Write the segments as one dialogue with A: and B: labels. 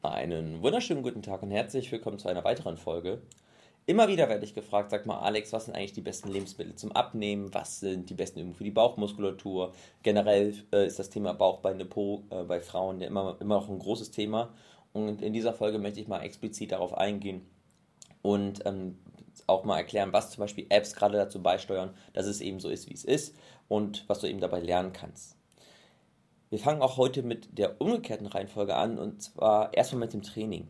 A: Einen wunderschönen guten Tag und herzlich willkommen zu einer weiteren Folge. Immer wieder werde ich gefragt, sag mal Alex, was sind eigentlich die besten Lebensmittel zum Abnehmen? Was sind die besten Übungen für die Bauchmuskulatur? Generell äh, ist das Thema Bauch, Beine, Po äh, bei Frauen ja immer, immer noch ein großes Thema. Und in dieser Folge möchte ich mal explizit darauf eingehen und ähm, auch mal erklären, was zum Beispiel Apps gerade dazu beisteuern, dass es eben so ist, wie es ist und was du eben dabei lernen kannst. Wir fangen auch heute mit der umgekehrten Reihenfolge an und zwar erstmal mit dem Training.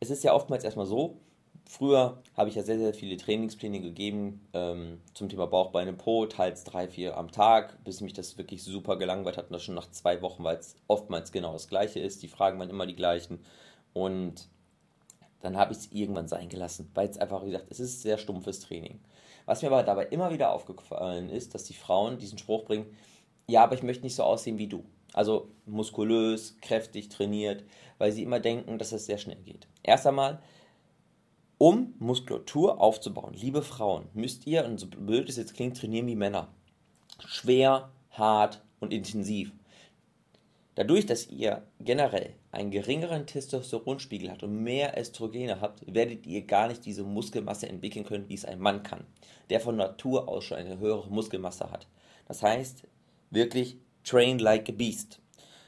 A: Es ist ja oftmals erstmal so, früher habe ich ja sehr, sehr viele Trainingspläne gegeben ähm, zum Thema Bauch, Beine, Po, teils drei, vier am Tag, bis mich das wirklich super gelangweilt hat und das schon nach zwei Wochen, weil es oftmals genau das gleiche ist. Die Fragen waren immer die gleichen und dann habe ich es irgendwann sein gelassen, weil es einfach, wie gesagt, es ist sehr stumpfes Training. Was mir aber dabei immer wieder aufgefallen ist, dass die Frauen diesen Spruch bringen, ja, aber ich möchte nicht so aussehen wie du. Also muskulös, kräftig, trainiert, weil sie immer denken, dass es sehr schnell geht. Erst einmal, um Muskulatur aufzubauen, liebe Frauen, müsst ihr, und so blöd es jetzt klingt, trainieren wie Männer. Schwer, hart und intensiv. Dadurch, dass ihr generell einen geringeren Testosteronspiegel habt und mehr Östrogene habt, werdet ihr gar nicht diese Muskelmasse entwickeln können, wie es ein Mann kann, der von Natur aus schon eine höhere Muskelmasse hat. Das heißt, wirklich train like a beast.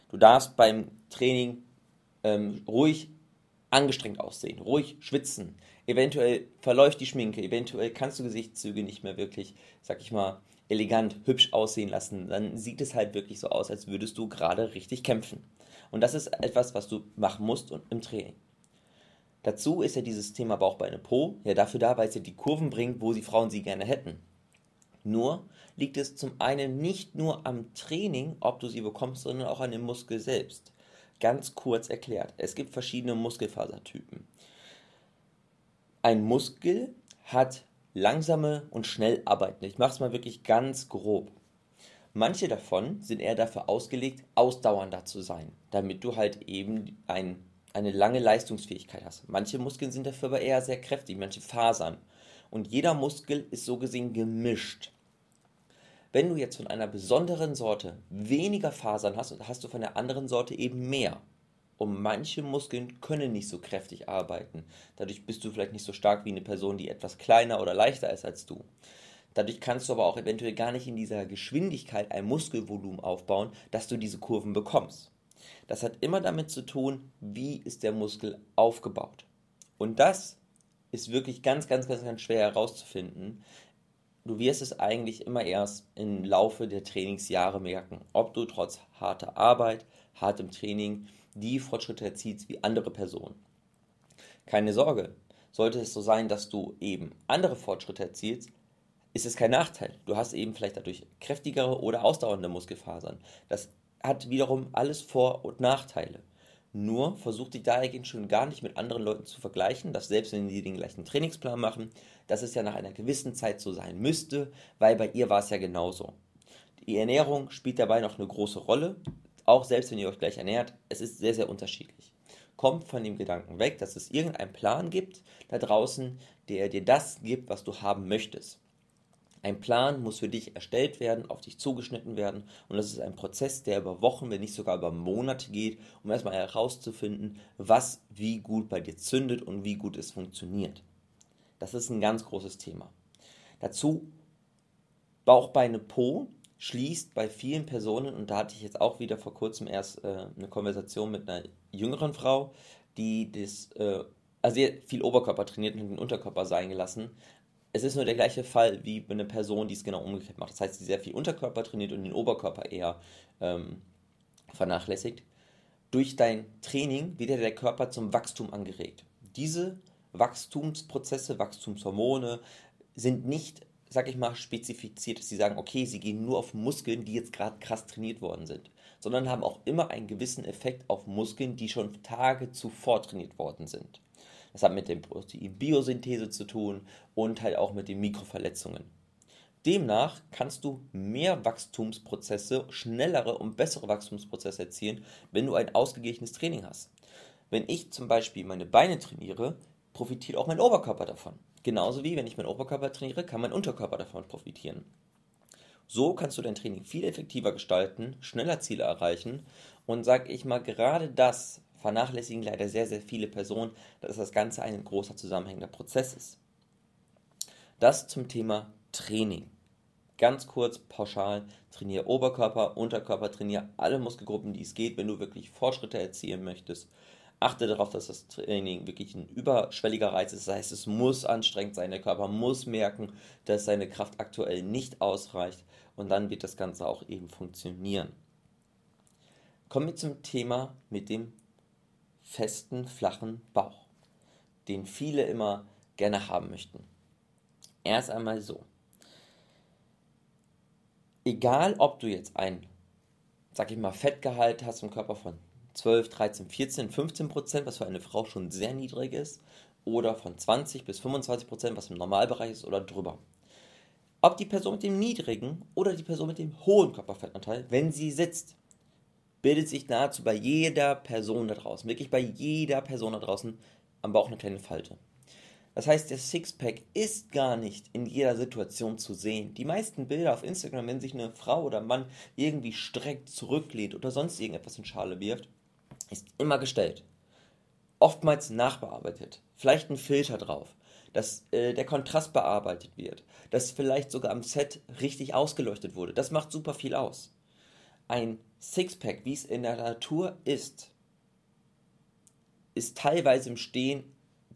A: Du darfst beim Training ähm, ruhig angestrengt aussehen, ruhig schwitzen. Eventuell verläuft die Schminke, eventuell kannst du Gesichtszüge nicht mehr wirklich, sag ich mal, elegant, hübsch aussehen lassen. Dann sieht es halt wirklich so aus, als würdest du gerade richtig kämpfen. Und das ist etwas, was du machen musst im Training. Dazu ist ja dieses Thema Bauchbeine Po ja dafür da, weil es ja die Kurven bringt, wo die Frauen sie gerne hätten. Nur liegt es zum einen nicht nur am Training, ob du sie bekommst, sondern auch an dem Muskel selbst. Ganz kurz erklärt, es gibt verschiedene Muskelfasertypen. Ein Muskel hat langsame und schnell arbeitende. Ich mache es mal wirklich ganz grob. Manche davon sind eher dafür ausgelegt, ausdauernder zu sein, damit du halt eben ein, eine lange Leistungsfähigkeit hast. Manche Muskeln sind dafür aber eher sehr kräftig, manche Fasern. Und jeder Muskel ist so gesehen gemischt. Wenn du jetzt von einer besonderen Sorte weniger Fasern hast, hast du von der anderen Sorte eben mehr. Und manche Muskeln können nicht so kräftig arbeiten. Dadurch bist du vielleicht nicht so stark wie eine Person, die etwas kleiner oder leichter ist als du. Dadurch kannst du aber auch eventuell gar nicht in dieser Geschwindigkeit ein Muskelvolumen aufbauen, dass du diese Kurven bekommst. Das hat immer damit zu tun, wie ist der Muskel aufgebaut. Und das ist wirklich ganz, ganz, ganz, ganz schwer herauszufinden. Du wirst es eigentlich immer erst im Laufe der Trainingsjahre merken, ob du trotz harter Arbeit, hartem Training die Fortschritte erzielst wie andere Personen. Keine Sorge, sollte es so sein, dass du eben andere Fortschritte erzielst, ist es kein Nachteil. Du hast eben vielleicht dadurch kräftigere oder ausdauernde Muskelfasern. Das hat wiederum alles Vor- und Nachteile. Nur versucht dich dahingehend schon gar nicht mit anderen Leuten zu vergleichen, dass selbst wenn sie den gleichen Trainingsplan machen, dass es ja nach einer gewissen Zeit so sein müsste, weil bei ihr war es ja genauso. Die Ernährung spielt dabei noch eine große Rolle, auch selbst wenn ihr euch gleich ernährt, es ist sehr, sehr unterschiedlich. Kommt von dem Gedanken weg, dass es irgendeinen Plan gibt da draußen, der dir das gibt, was du haben möchtest. Ein Plan muss für dich erstellt werden, auf dich zugeschnitten werden und das ist ein Prozess, der über Wochen, wenn nicht sogar über Monate geht, um erstmal herauszufinden, was wie gut bei dir zündet und wie gut es funktioniert. Das ist ein ganz großes Thema. Dazu Bauchbeine Po schließt bei vielen Personen, und da hatte ich jetzt auch wieder vor kurzem erst äh, eine Konversation mit einer jüngeren Frau, die das, äh, also viel Oberkörper trainiert und den Unterkörper sein gelassen, es ist nur der gleiche Fall wie bei einer Person, die es genau umgekehrt macht. Das heißt, sie sehr viel Unterkörper trainiert und den Oberkörper eher ähm, vernachlässigt. Durch dein Training wird der Körper zum Wachstum angeregt. Diese Wachstumsprozesse, Wachstumshormone sind nicht, sag ich mal, spezifiziert, dass sie sagen, okay, sie gehen nur auf Muskeln, die jetzt gerade krass trainiert worden sind, sondern haben auch immer einen gewissen Effekt auf Muskeln, die schon Tage zuvor trainiert worden sind. Das hat mit der Proteinbiosynthese zu tun und halt auch mit den Mikroverletzungen. Demnach kannst du mehr Wachstumsprozesse, schnellere und bessere Wachstumsprozesse erzielen, wenn du ein ausgeglichenes Training hast. Wenn ich zum Beispiel meine Beine trainiere, profitiert auch mein Oberkörper davon. Genauso wie wenn ich meinen Oberkörper trainiere, kann mein Unterkörper davon profitieren. So kannst du dein Training viel effektiver gestalten, schneller Ziele erreichen und sag ich mal, gerade das vernachlässigen leider sehr, sehr viele Personen, dass das Ganze ein großer zusammenhängender Prozess ist. Das zum Thema Training. Ganz kurz, pauschal, trainiere Oberkörper, Unterkörper, trainiere alle Muskelgruppen, die es geht, wenn du wirklich Fortschritte erzielen möchtest. Achte darauf, dass das Training wirklich ein überschwelliger Reiz ist. Das heißt, es muss anstrengend sein. Der Körper muss merken, dass seine Kraft aktuell nicht ausreicht. Und dann wird das Ganze auch eben funktionieren. Kommen wir zum Thema mit dem festen, flachen Bauch, den viele immer gerne haben möchten. Erst einmal so. Egal, ob du jetzt ein, sag ich mal, Fettgehalt hast im Körper von 12, 13, 14, 15 Prozent, was für eine Frau schon sehr niedrig ist, oder von 20 bis 25 Prozent, was im Normalbereich ist, oder drüber. Ob die Person mit dem niedrigen oder die Person mit dem hohen Körperfettanteil, wenn sie sitzt, bildet sich nahezu bei jeder Person da draußen, wirklich bei jeder Person da draußen am Bauch eine kleine Falte. Das heißt, der Sixpack ist gar nicht in jeder Situation zu sehen. Die meisten Bilder auf Instagram, wenn sich eine Frau oder Mann irgendwie streckt, zurücklehnt oder sonst irgendetwas in Schale wirft, ist immer gestellt. Oftmals nachbearbeitet. Vielleicht ein Filter drauf. Dass äh, der Kontrast bearbeitet wird. Dass vielleicht sogar am Set richtig ausgeleuchtet wurde. Das macht super viel aus. Ein Sixpack, wie es in der Natur ist, ist teilweise im Stehen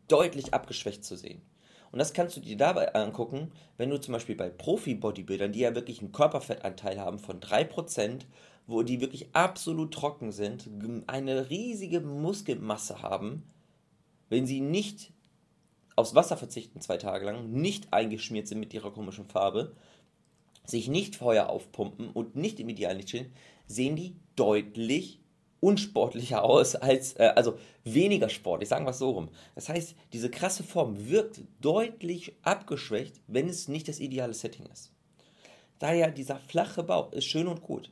A: deutlich abgeschwächt zu sehen. Und das kannst du dir dabei angucken, wenn du zum Beispiel bei Profi-Bodybuildern, die ja wirklich einen Körperfettanteil haben von 3%, wo die wirklich absolut trocken sind, eine riesige Muskelmasse haben, wenn sie nicht aufs Wasser verzichten zwei Tage lang, nicht eingeschmiert sind mit ihrer komischen Farbe, sich nicht Feuer aufpumpen und nicht im idealen Licht stehen, sehen die deutlich unsportlicher aus als, äh, also weniger sportlich, sagen wir es so rum. Das heißt, diese krasse Form wirkt deutlich abgeschwächt, wenn es nicht das ideale Setting ist. Daher dieser flache Bauch ist schön und gut.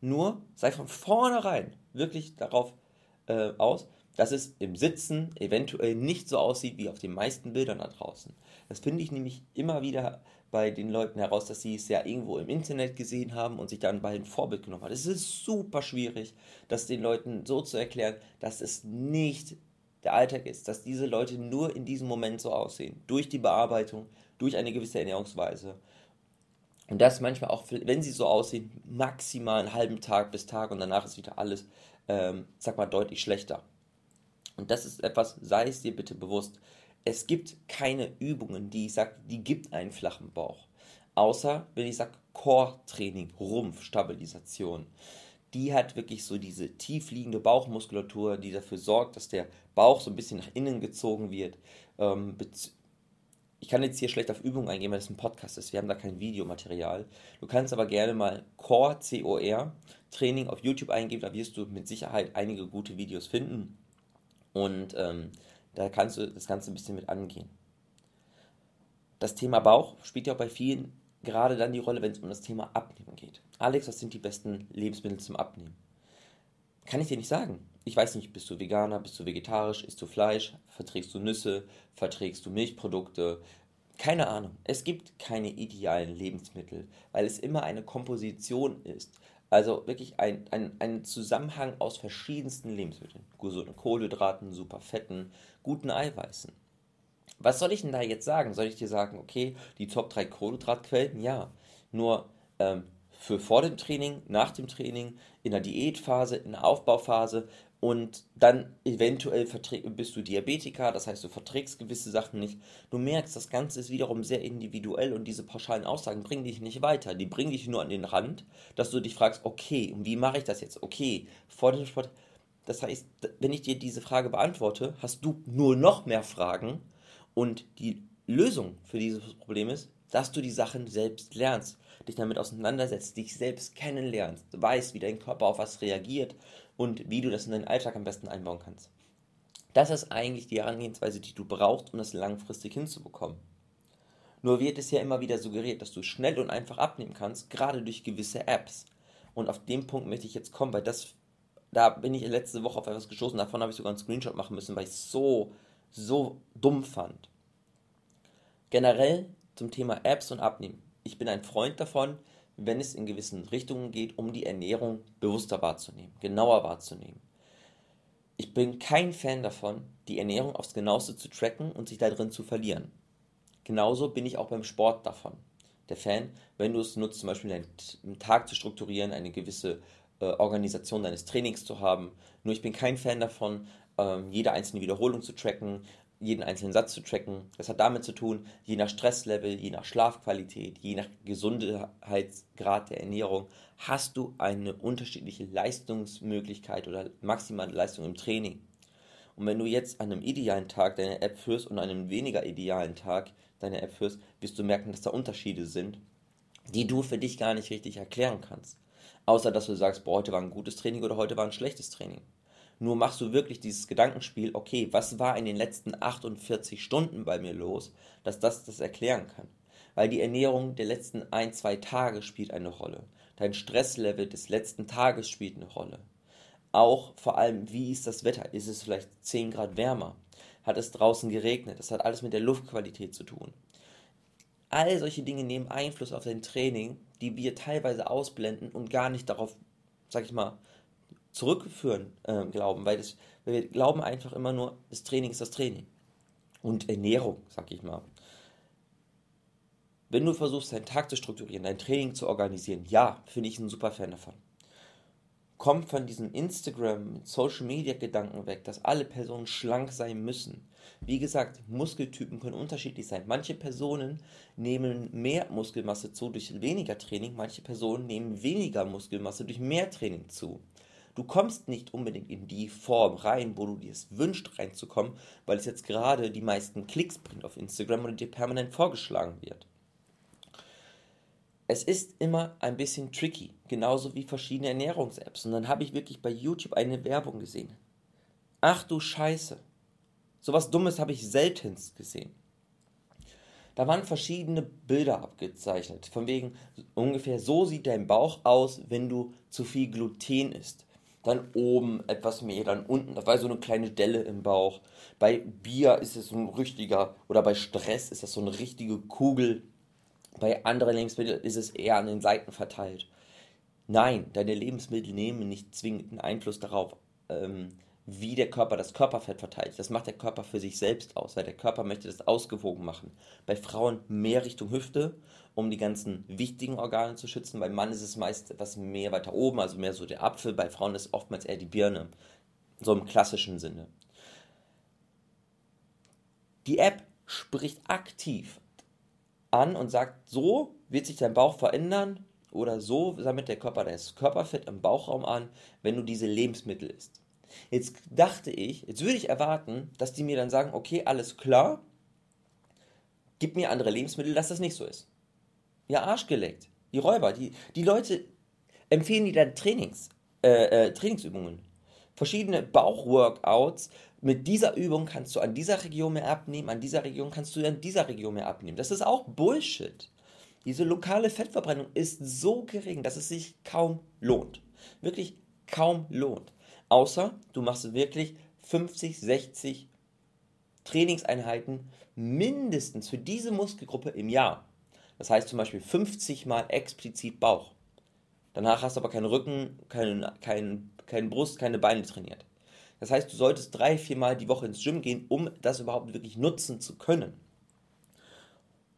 A: Nur sei von vornherein wirklich darauf äh, aus, dass es im Sitzen eventuell nicht so aussieht wie auf den meisten Bildern da draußen. Das finde ich nämlich immer wieder bei den Leuten heraus, dass sie es ja irgendwo im Internet gesehen haben und sich dann bei ein Vorbild genommen haben. Es ist super schwierig, das den Leuten so zu erklären, dass es nicht der Alltag ist, dass diese Leute nur in diesem Moment so aussehen. Durch die Bearbeitung, durch eine gewisse Ernährungsweise. Und das manchmal auch, wenn sie so aussehen, maximal einen halben Tag bis Tag und danach ist wieder alles, ähm, sag mal, deutlich schlechter. Und das ist etwas, sei es dir bitte bewusst, es gibt keine Übungen, die ich sage, die gibt einen flachen Bauch. Außer, wenn ich sage, Core-Training, Rumpfstabilisation. Die hat wirklich so diese tiefliegende Bauchmuskulatur, die dafür sorgt, dass der Bauch so ein bisschen nach innen gezogen wird. Ähm, ich kann jetzt hier schlecht auf Übungen eingehen, weil das ein Podcast ist. Wir haben da kein Videomaterial. Du kannst aber gerne mal Core, C-O-R, Training auf YouTube eingeben. Da wirst du mit Sicherheit einige gute Videos finden. Und ähm, da kannst du das Ganze ein bisschen mit angehen. Das Thema Bauch spielt ja auch bei vielen gerade dann die Rolle, wenn es um das Thema Abnehmen geht. Alex, was sind die besten Lebensmittel zum Abnehmen? Kann ich dir nicht sagen. Ich weiß nicht, bist du Veganer, bist du vegetarisch, isst du Fleisch, verträgst du Nüsse, verträgst du Milchprodukte? Keine Ahnung. Es gibt keine idealen Lebensmittel, weil es immer eine Komposition ist. Also wirklich ein, ein, ein Zusammenhang aus verschiedensten Lebensmitteln. Gesunden Kohlenhydraten, super Fetten, guten Eiweißen. Was soll ich denn da jetzt sagen? Soll ich dir sagen, okay, die Top 3 Kohlenhydratquellen? Ja. Nur ähm, für vor dem Training, nach dem Training, in der Diätphase, in der Aufbauphase und dann eventuell bist du Diabetiker, das heißt, du verträgst gewisse Sachen nicht. Du merkst, das Ganze ist wiederum sehr individuell und diese pauschalen Aussagen bringen dich nicht weiter. Die bringen dich nur an den Rand, dass du dich fragst, okay, wie mache ich das jetzt? Okay, vor dem Sport. Das heißt, wenn ich dir diese Frage beantworte, hast du nur noch mehr Fragen und die Lösung für dieses Problem ist, dass du die Sachen selbst lernst, dich damit auseinandersetzt, dich selbst kennenlernst, weißt, wie dein Körper auf was reagiert und wie du das in deinen Alltag am besten einbauen kannst. Das ist eigentlich die Herangehensweise, die du brauchst, um das langfristig hinzubekommen. Nur wird es ja immer wieder suggeriert, dass du schnell und einfach abnehmen kannst, gerade durch gewisse Apps. Und auf den Punkt möchte ich jetzt kommen, weil das, da bin ich letzte Woche auf etwas gestoßen, davon habe ich sogar einen Screenshot machen müssen, weil ich es so, so dumm fand. Generell zum Thema Apps und Abnehmen. Ich bin ein Freund davon, wenn es in gewissen Richtungen geht, um die Ernährung bewusster wahrzunehmen, genauer wahrzunehmen. ich bin kein Fan davon, die Ernährung aufs genaueste zu tracken und sich da drin zu verlieren. Genauso bin ich auch beim Sport davon. Der Fan, wenn du es nutzt, zum Beispiel deinen Tag zu strukturieren, eine gewisse äh, Organisation deines Trainings zu haben. Nur ich bin kein Fan davon, ähm, jede einzelne Wiederholung zu tracken, jeden einzelnen Satz zu tracken. Das hat damit zu tun, je nach Stresslevel, je nach Schlafqualität, je nach Gesundheitsgrad der Ernährung, hast du eine unterschiedliche Leistungsmöglichkeit oder maximale Leistung im Training. Und wenn du jetzt an einem idealen Tag deine App führst und an einem weniger idealen Tag deine App führst, wirst du merken, dass da Unterschiede sind, die du für dich gar nicht richtig erklären kannst. Außer dass du sagst, boah, heute war ein gutes Training oder heute war ein schlechtes Training. Nur machst du wirklich dieses Gedankenspiel, okay, was war in den letzten 48 Stunden bei mir los, dass das das erklären kann. Weil die Ernährung der letzten ein, zwei Tage spielt eine Rolle. Dein Stresslevel des letzten Tages spielt eine Rolle. Auch vor allem, wie ist das Wetter? Ist es vielleicht 10 Grad wärmer? Hat es draußen geregnet? Das hat alles mit der Luftqualität zu tun. All solche Dinge nehmen Einfluss auf dein Training, die wir teilweise ausblenden und gar nicht darauf, sag ich mal, zurückführen äh, glauben, weil, das, wir glauben einfach immer nur, das Training ist das Training. Und Ernährung, sag ich mal. Wenn du versuchst, deinen Tag zu strukturieren, dein Training zu organisieren, ja, finde ich ein super Fan davon. Komm von diesem Instagram, Social Media Gedanken weg, dass alle Personen schlank sein müssen. Wie gesagt, Muskeltypen können unterschiedlich sein. Manche Personen nehmen mehr Muskelmasse zu durch weniger Training, manche Personen nehmen weniger Muskelmasse durch mehr Training zu. Du kommst nicht unbedingt in die Form rein, wo du dir es wünscht, reinzukommen, weil es jetzt gerade die meisten Klicks bringt auf Instagram und dir permanent vorgeschlagen wird. Es ist immer ein bisschen tricky, genauso wie verschiedene Ernährungs-Apps. Und dann habe ich wirklich bei YouTube eine Werbung gesehen. Ach du Scheiße. Sowas Dummes habe ich seltenst gesehen. Da waren verschiedene Bilder abgezeichnet, von wegen ungefähr so sieht dein Bauch aus, wenn du zu viel Gluten isst dann oben etwas mehr, dann unten, da war so eine kleine Delle im Bauch. Bei Bier ist es so ein richtiger, oder bei Stress ist das so eine richtige Kugel. Bei anderen Lebensmitteln ist es eher an den Seiten verteilt. Nein, deine Lebensmittel nehmen nicht zwingend einen Einfluss darauf, ähm, wie der Körper das Körperfett verteilt. Das macht der Körper für sich selbst aus, weil der Körper möchte das ausgewogen machen. Bei Frauen mehr Richtung Hüfte, um die ganzen wichtigen Organe zu schützen. Beim Mann ist es meist etwas mehr weiter oben, also mehr so der Apfel. Bei Frauen ist es oftmals eher die Birne. So im klassischen Sinne. Die App spricht aktiv an und sagt, so wird sich dein Bauch verändern oder so sammelt der Körper das Körperfett im Bauchraum an, wenn du diese Lebensmittel isst. Jetzt dachte ich, jetzt würde ich erwarten, dass die mir dann sagen, okay, alles klar, gib mir andere Lebensmittel, dass das nicht so ist. Ja, Arsch geleckt. Die Räuber, die, die Leute empfehlen dir dann Trainings, äh, äh, Trainingsübungen. Verschiedene Bauchworkouts. Mit dieser Übung kannst du an dieser Region mehr abnehmen, an dieser Region kannst du an dieser Region mehr abnehmen. Das ist auch Bullshit. Diese lokale Fettverbrennung ist so gering, dass es sich kaum lohnt. Wirklich kaum lohnt. Außer du machst wirklich 50, 60 Trainingseinheiten mindestens für diese Muskelgruppe im Jahr. Das heißt zum Beispiel 50 mal explizit Bauch. Danach hast du aber keinen Rücken, keinen kein, kein Brust, keine Beine trainiert. Das heißt, du solltest drei, vier Mal die Woche ins Gym gehen, um das überhaupt wirklich nutzen zu können.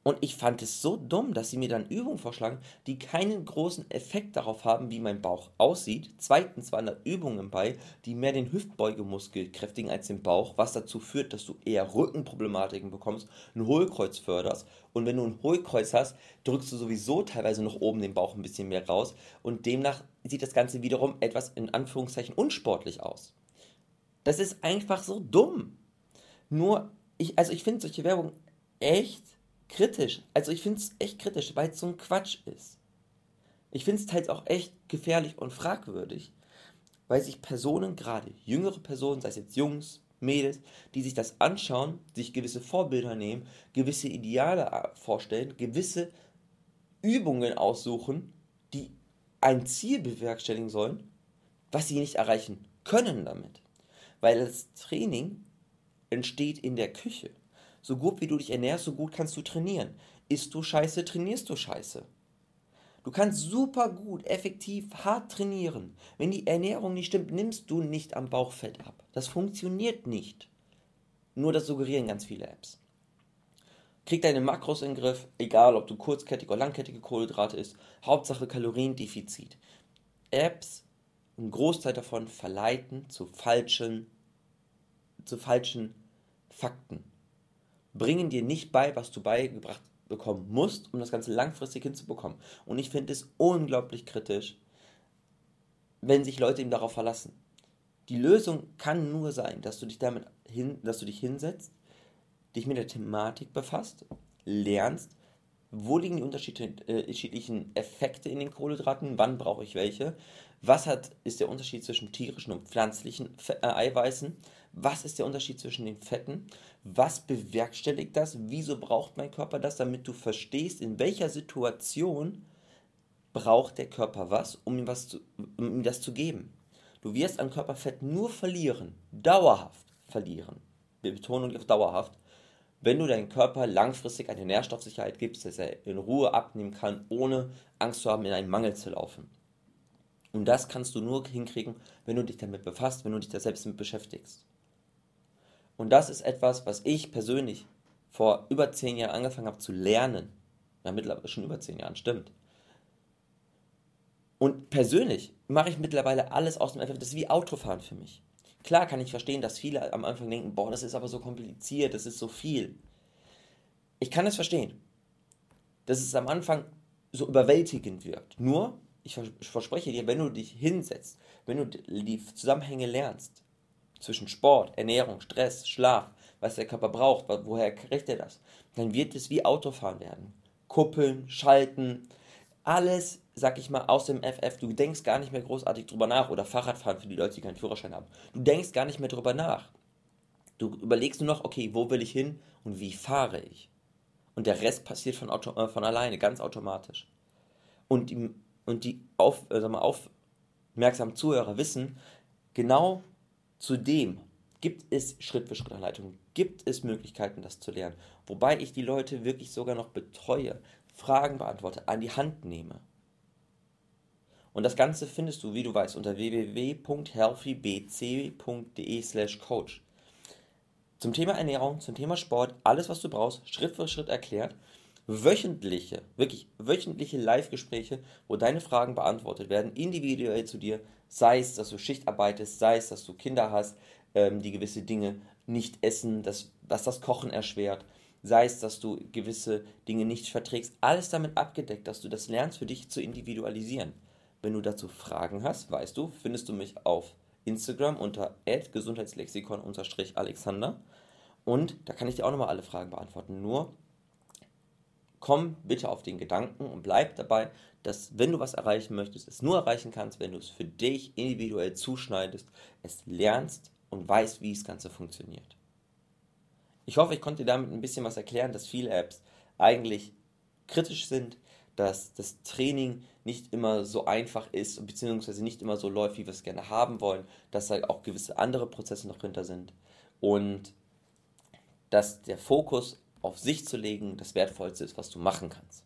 A: Und ich fand es so dumm, dass sie mir dann Übungen vorschlagen, die keinen großen Effekt darauf haben, wie mein Bauch aussieht. Zweitens waren da Übungen bei, die mehr den Hüftbeugemuskel kräftigen als den Bauch, was dazu führt, dass du eher Rückenproblematiken bekommst, ein Hohlkreuz förderst. Und wenn du ein Hohlkreuz hast, drückst du sowieso teilweise noch oben den Bauch ein bisschen mehr raus. Und demnach sieht das Ganze wiederum etwas in Anführungszeichen unsportlich aus. Das ist einfach so dumm. Nur, ich, also ich finde solche Werbung echt kritisch. Also ich finde es echt kritisch, weil es so ein Quatsch ist. Ich finde es teils auch echt gefährlich und fragwürdig, weil sich Personen, gerade jüngere Personen, sei es jetzt Jungs, Mädels, die sich das anschauen, sich gewisse Vorbilder nehmen, gewisse Ideale vorstellen, gewisse Übungen aussuchen, die ein Ziel bewerkstelligen sollen, was sie nicht erreichen können damit. Weil das Training entsteht in der Küche. So gut wie du dich ernährst, so gut kannst du trainieren. Isst du scheiße, trainierst du scheiße. Du kannst super gut, effektiv, hart trainieren. Wenn die Ernährung nicht stimmt, nimmst du nicht am Bauchfett ab. Das funktioniert nicht. Nur das suggerieren ganz viele Apps. Krieg deine Makros in den Griff, egal ob du kurzkettige oder langkettige Kohlenhydrate isst. Hauptsache Kaloriendefizit. Apps, ein Großteil davon verleiten zu falschen, zu falschen Fakten. Bringen dir nicht bei, was du beigebracht bekommen musst, um das Ganze langfristig hinzubekommen. Und ich finde es unglaublich kritisch, wenn sich Leute eben darauf verlassen. Die Lösung kann nur sein, dass du dich damit hin, dass du dich hinsetzt, dich mit der Thematik befasst, lernst, wo liegen die unterschiedlichen Effekte in den Kohlenhydraten, wann brauche ich welche, was hat, ist der Unterschied zwischen tierischen und pflanzlichen äh, Eiweißen, was ist der Unterschied zwischen den Fetten, was bewerkstelligt das, wieso braucht mein Körper das, damit du verstehst, in welcher Situation braucht der Körper was, um ihm, was zu, um ihm das zu geben. Du wirst an Körperfett nur verlieren, dauerhaft verlieren, Betonung auf dauerhaft, wenn du deinem Körper langfristig eine Nährstoffsicherheit gibst, dass er in Ruhe abnehmen kann, ohne Angst zu haben, in einen Mangel zu laufen. Und das kannst du nur hinkriegen, wenn du dich damit befasst, wenn du dich da selbst mit beschäftigst. Und das ist etwas, was ich persönlich vor über zehn Jahren angefangen habe zu lernen. Ja, mittlerweile schon über zehn Jahren, stimmt. Und persönlich mache ich mittlerweile alles aus dem FF. Das ist wie Autofahren für mich. Klar kann ich verstehen, dass viele am Anfang denken, boah, das ist aber so kompliziert, das ist so viel. Ich kann es verstehen, dass es am Anfang so überwältigend wirkt. Nur, ich verspreche dir, wenn du dich hinsetzt, wenn du die Zusammenhänge lernst zwischen Sport, Ernährung, Stress, Schlaf, was der Körper braucht, woher kriegt er das, dann wird es wie Autofahren werden. Kuppeln, schalten, alles, sag ich mal, aus dem FF. Du denkst gar nicht mehr großartig drüber nach. Oder Fahrradfahren für die Leute, die keinen Führerschein haben. Du denkst gar nicht mehr drüber nach. Du überlegst nur noch, okay, wo will ich hin und wie fahre ich? Und der Rest passiert von, Auto, äh, von alleine, ganz automatisch. Und die, und die auf, äh, aufmerksamen Zuhörer wissen, genau zu dem gibt es Schritt-für-Schritt-Anleitungen, gibt es Möglichkeiten, das zu lernen. Wobei ich die Leute wirklich sogar noch betreue. Fragen beantworte, an die Hand nehme. Und das Ganze findest du, wie du weißt, unter www.healthybc.de/coach. Zum Thema Ernährung, zum Thema Sport, alles, was du brauchst, Schritt für Schritt erklärt. Wöchentliche, wirklich wöchentliche Live-Gespräche, wo deine Fragen beantwortet werden, individuell zu dir, sei es, dass du Schicht arbeitest, sei es, dass du Kinder hast, ähm, die gewisse Dinge nicht essen, dass, dass das Kochen erschwert, sei es, dass du gewisse Dinge nicht verträgst, alles damit abgedeckt, dass du das lernst für dich zu individualisieren. Wenn du dazu Fragen hast, weißt du, findest du mich auf Instagram unter gesundheitslexikon-alexander und da kann ich dir auch nochmal alle Fragen beantworten. Nur komm bitte auf den Gedanken und bleib dabei, dass wenn du was erreichen möchtest, es nur erreichen kannst, wenn du es für dich individuell zuschneidest, es lernst und weißt, wie das Ganze funktioniert. Ich hoffe, ich konnte dir damit ein bisschen was erklären, dass viele Apps eigentlich kritisch sind, dass das Training nicht immer so einfach ist, beziehungsweise nicht immer so läuft, wie wir es gerne haben wollen, dass da auch gewisse andere Prozesse noch hinter sind und dass der Fokus auf sich zu legen das Wertvollste ist, was du machen kannst.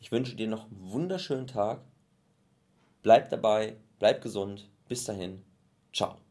A: Ich wünsche dir noch einen wunderschönen Tag. Bleib dabei, bleib gesund. Bis dahin. Ciao.